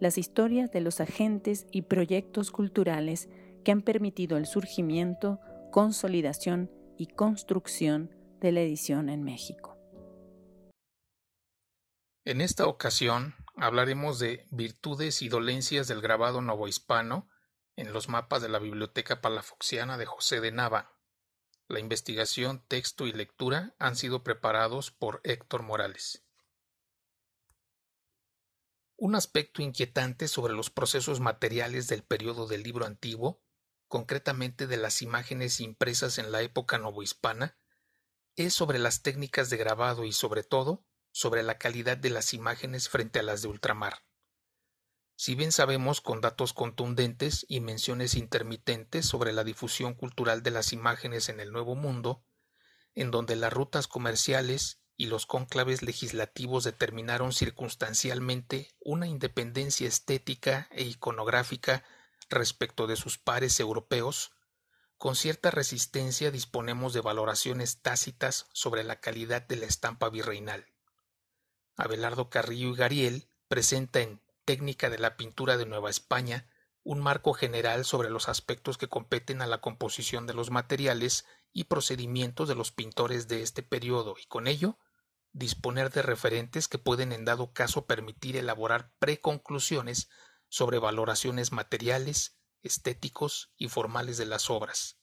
las historias de los agentes y proyectos culturales que han permitido el surgimiento, consolidación y construcción de la edición en México. En esta ocasión hablaremos de virtudes y dolencias del grabado novohispano en los mapas de la Biblioteca Palafoxiana de José de Nava. La investigación, texto y lectura han sido preparados por Héctor Morales. Un aspecto inquietante sobre los procesos materiales del periodo del libro antiguo, concretamente de las imágenes impresas en la época novohispana, es sobre las técnicas de grabado y sobre todo sobre la calidad de las imágenes frente a las de ultramar. Si bien sabemos con datos contundentes y menciones intermitentes sobre la difusión cultural de las imágenes en el Nuevo Mundo, en donde las rutas comerciales y los cónclaves legislativos determinaron circunstancialmente una independencia estética e iconográfica respecto de sus pares europeos, con cierta resistencia disponemos de valoraciones tácitas sobre la calidad de la estampa virreinal. Abelardo Carrillo y Gariel presenta en técnica de la pintura de Nueva España, un marco general sobre los aspectos que competen a la composición de los materiales y procedimientos de los pintores de este periodo y con ello disponer de referentes que pueden en dado caso permitir elaborar preconclusiones sobre valoraciones materiales, estéticos y formales de las obras.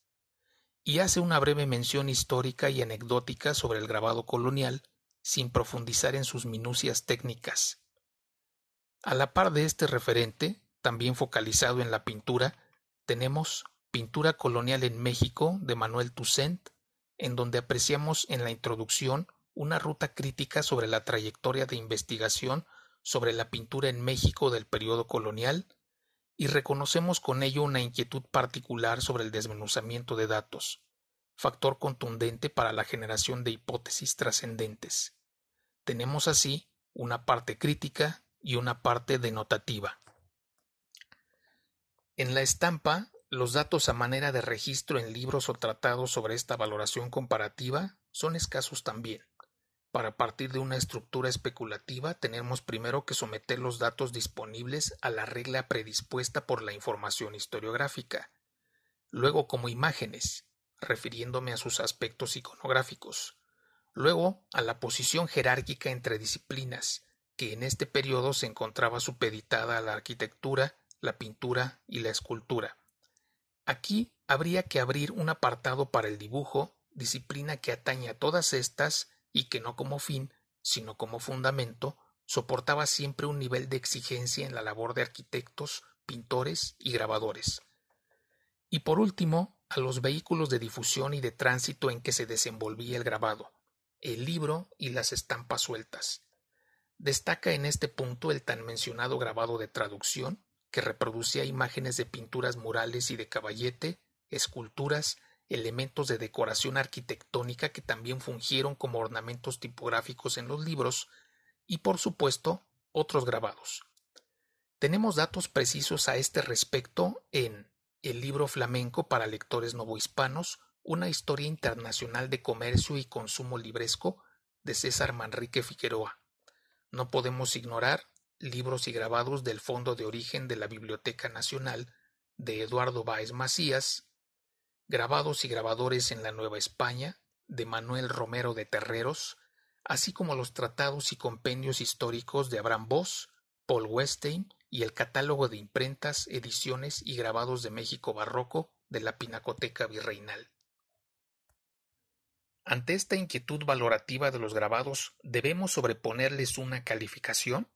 Y hace una breve mención histórica y anecdótica sobre el grabado colonial, sin profundizar en sus minucias técnicas. A la par de este referente, también focalizado en la pintura, tenemos Pintura colonial en México de Manuel Toussaint, en donde apreciamos en la introducción una ruta crítica sobre la trayectoria de investigación sobre la pintura en México del periodo colonial, y reconocemos con ello una inquietud particular sobre el desmenuzamiento de datos, factor contundente para la generación de hipótesis trascendentes. Tenemos así una parte crítica y una parte denotativa. En la estampa, los datos a manera de registro en libros o tratados sobre esta valoración comparativa son escasos también. Para partir de una estructura especulativa tenemos primero que someter los datos disponibles a la regla predispuesta por la información historiográfica, luego como imágenes, refiriéndome a sus aspectos iconográficos, luego a la posición jerárquica entre disciplinas, que en este periodo se encontraba supeditada a la arquitectura, la pintura y la escultura. Aquí habría que abrir un apartado para el dibujo, disciplina que atañe a todas estas y que no como fin, sino como fundamento, soportaba siempre un nivel de exigencia en la labor de arquitectos, pintores y grabadores. Y por último, a los vehículos de difusión y de tránsito en que se desenvolvía el grabado, el libro y las estampas sueltas. Destaca en este punto el tan mencionado grabado de traducción, que reproducía imágenes de pinturas murales y de caballete, esculturas, elementos de decoración arquitectónica que también fungieron como ornamentos tipográficos en los libros, y por supuesto otros grabados. Tenemos datos precisos a este respecto en El libro flamenco para lectores novohispanos, una historia internacional de comercio y consumo libresco de César Manrique Figueroa. No podemos ignorar libros y grabados del Fondo de Origen de la Biblioteca Nacional de Eduardo Báez Macías, grabados y grabadores en la Nueva España de Manuel Romero de Terreros, así como los tratados y compendios históricos de Abraham Voss, Paul Westein y el catálogo de imprentas, ediciones y grabados de México Barroco de la Pinacoteca Virreinal. Ante esta inquietud valorativa de los grabados, ¿debemos sobreponerles una calificación?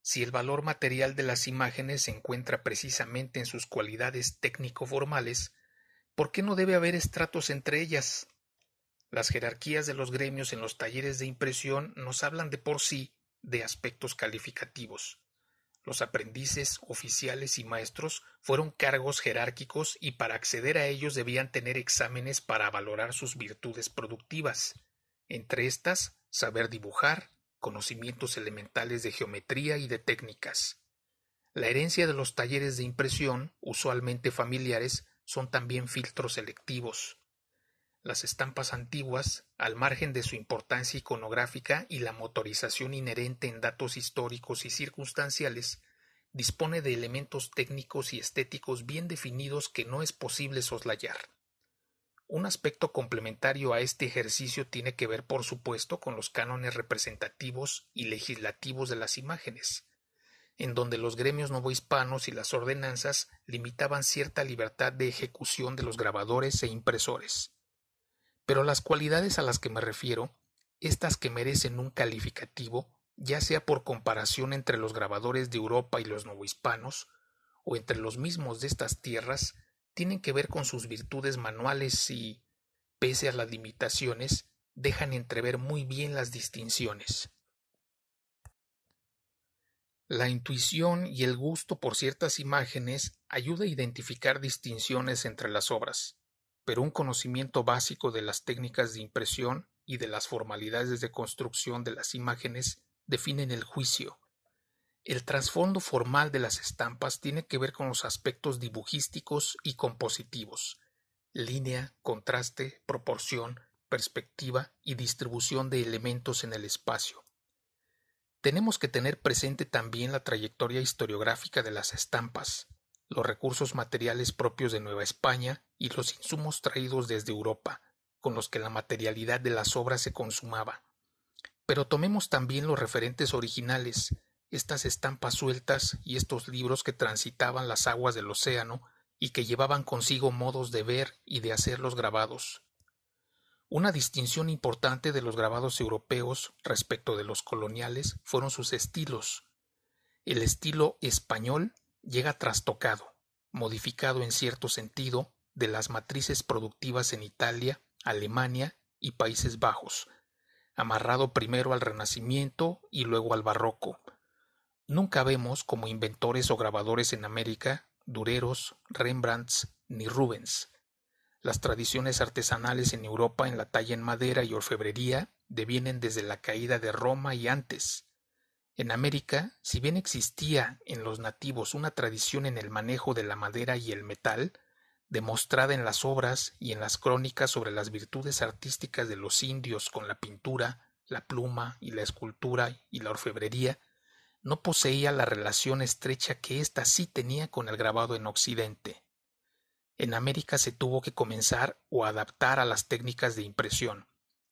Si el valor material de las imágenes se encuentra precisamente en sus cualidades técnico-formales, ¿por qué no debe haber estratos entre ellas? Las jerarquías de los gremios en los talleres de impresión nos hablan de por sí de aspectos calificativos. Los aprendices, oficiales y maestros fueron cargos jerárquicos y para acceder a ellos debían tener exámenes para valorar sus virtudes productivas. Entre estas, saber dibujar, conocimientos elementales de geometría y de técnicas. La herencia de los talleres de impresión, usualmente familiares, son también filtros selectivos. Las estampas antiguas, al margen de su importancia iconográfica y la motorización inherente en datos históricos y circunstanciales, dispone de elementos técnicos y estéticos bien definidos que no es posible soslayar. Un aspecto complementario a este ejercicio tiene que ver, por supuesto, con los cánones representativos y legislativos de las imágenes, en donde los gremios novohispanos y las ordenanzas limitaban cierta libertad de ejecución de los grabadores e impresores. Pero las cualidades a las que me refiero, estas que merecen un calificativo, ya sea por comparación entre los grabadores de Europa y los novohispanos, o entre los mismos de estas tierras, tienen que ver con sus virtudes manuales y, pese a las limitaciones, dejan entrever muy bien las distinciones. La intuición y el gusto por ciertas imágenes ayuda a identificar distinciones entre las obras pero un conocimiento básico de las técnicas de impresión y de las formalidades de construcción de las imágenes definen el juicio. El trasfondo formal de las estampas tiene que ver con los aspectos dibujísticos y compositivos, línea, contraste, proporción, perspectiva y distribución de elementos en el espacio. Tenemos que tener presente también la trayectoria historiográfica de las estampas, los recursos materiales propios de Nueva España y los insumos traídos desde Europa, con los que la materialidad de las obras se consumaba. Pero tomemos también los referentes originales, estas estampas sueltas y estos libros que transitaban las aguas del océano y que llevaban consigo modos de ver y de hacer los grabados. Una distinción importante de los grabados europeos respecto de los coloniales fueron sus estilos. El estilo español llega trastocado, modificado en cierto sentido, de las matrices productivas en Italia, Alemania y Países Bajos, amarrado primero al Renacimiento y luego al Barroco. Nunca vemos como inventores o grabadores en América Dureros, Rembrandts ni Rubens. Las tradiciones artesanales en Europa en la talla en madera y orfebrería devienen desde la caída de Roma y antes. En América, si bien existía en los nativos una tradición en el manejo de la madera y el metal, demostrada en las obras y en las crónicas sobre las virtudes artísticas de los indios con la pintura, la pluma y la escultura y la orfebrería, no poseía la relación estrecha que ésta sí tenía con el grabado en Occidente. En América se tuvo que comenzar o adaptar a las técnicas de impresión.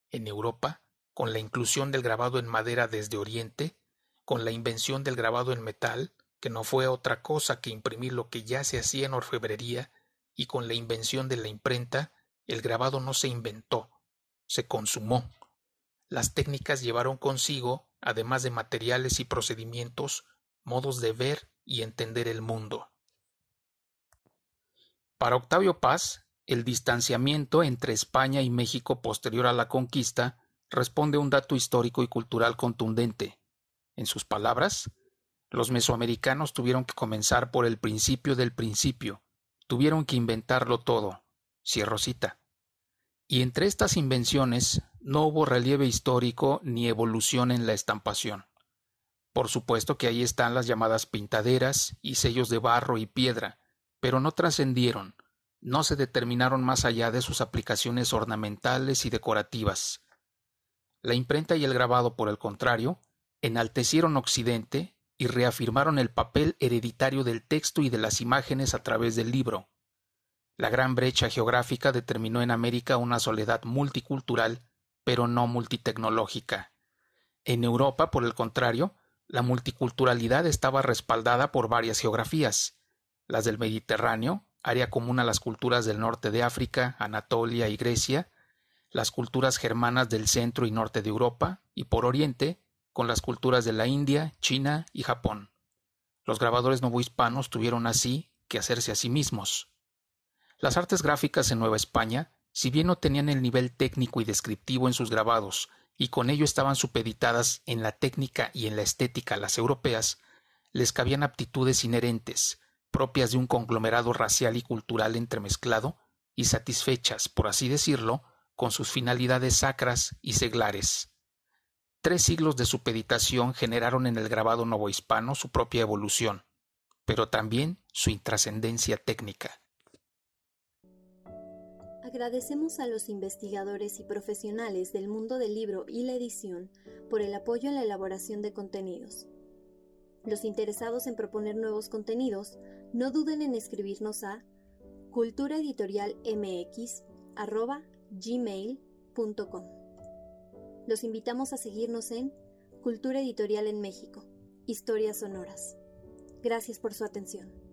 En Europa, con la inclusión del grabado en madera desde Oriente, con la invención del grabado en metal, que no fue otra cosa que imprimir lo que ya se hacía en orfebrería, y con la invención de la imprenta, el grabado no se inventó, se consumó. Las técnicas llevaron consigo, además de materiales y procedimientos, modos de ver y entender el mundo. Para Octavio Paz, el distanciamiento entre España y México posterior a la conquista responde a un dato histórico y cultural contundente, en sus palabras, los mesoamericanos tuvieron que comenzar por el principio del principio, tuvieron que inventarlo todo. Cierro cita. Y entre estas invenciones no hubo relieve histórico ni evolución en la estampación. Por supuesto que ahí están las llamadas pintaderas y sellos de barro y piedra, pero no trascendieron, no se determinaron más allá de sus aplicaciones ornamentales y decorativas. La imprenta y el grabado, por el contrario, enaltecieron Occidente y reafirmaron el papel hereditario del texto y de las imágenes a través del libro. La gran brecha geográfica determinó en América una soledad multicultural, pero no multitecnológica. En Europa, por el contrario, la multiculturalidad estaba respaldada por varias geografías, las del Mediterráneo, área común a las culturas del norte de África, Anatolia y Grecia, las culturas germanas del centro y norte de Europa, y por Oriente, con las culturas de la India, China y Japón. Los grabadores novohispanos tuvieron así que hacerse a sí mismos. Las artes gráficas en Nueva España, si bien no tenían el nivel técnico y descriptivo en sus grabados, y con ello estaban supeditadas en la técnica y en la estética a las europeas, les cabían aptitudes inherentes, propias de un conglomerado racial y cultural entremezclado, y satisfechas, por así decirlo, con sus finalidades sacras y seglares. Tres siglos de supeditación generaron en el grabado novohispano su propia evolución, pero también su intrascendencia técnica. Agradecemos a los investigadores y profesionales del mundo del libro y la edición por el apoyo en la elaboración de contenidos. Los interesados en proponer nuevos contenidos, no duden en escribirnos a culturaeditorialmx.gmail.com. Los invitamos a seguirnos en Cultura Editorial en México, Historias Sonoras. Gracias por su atención.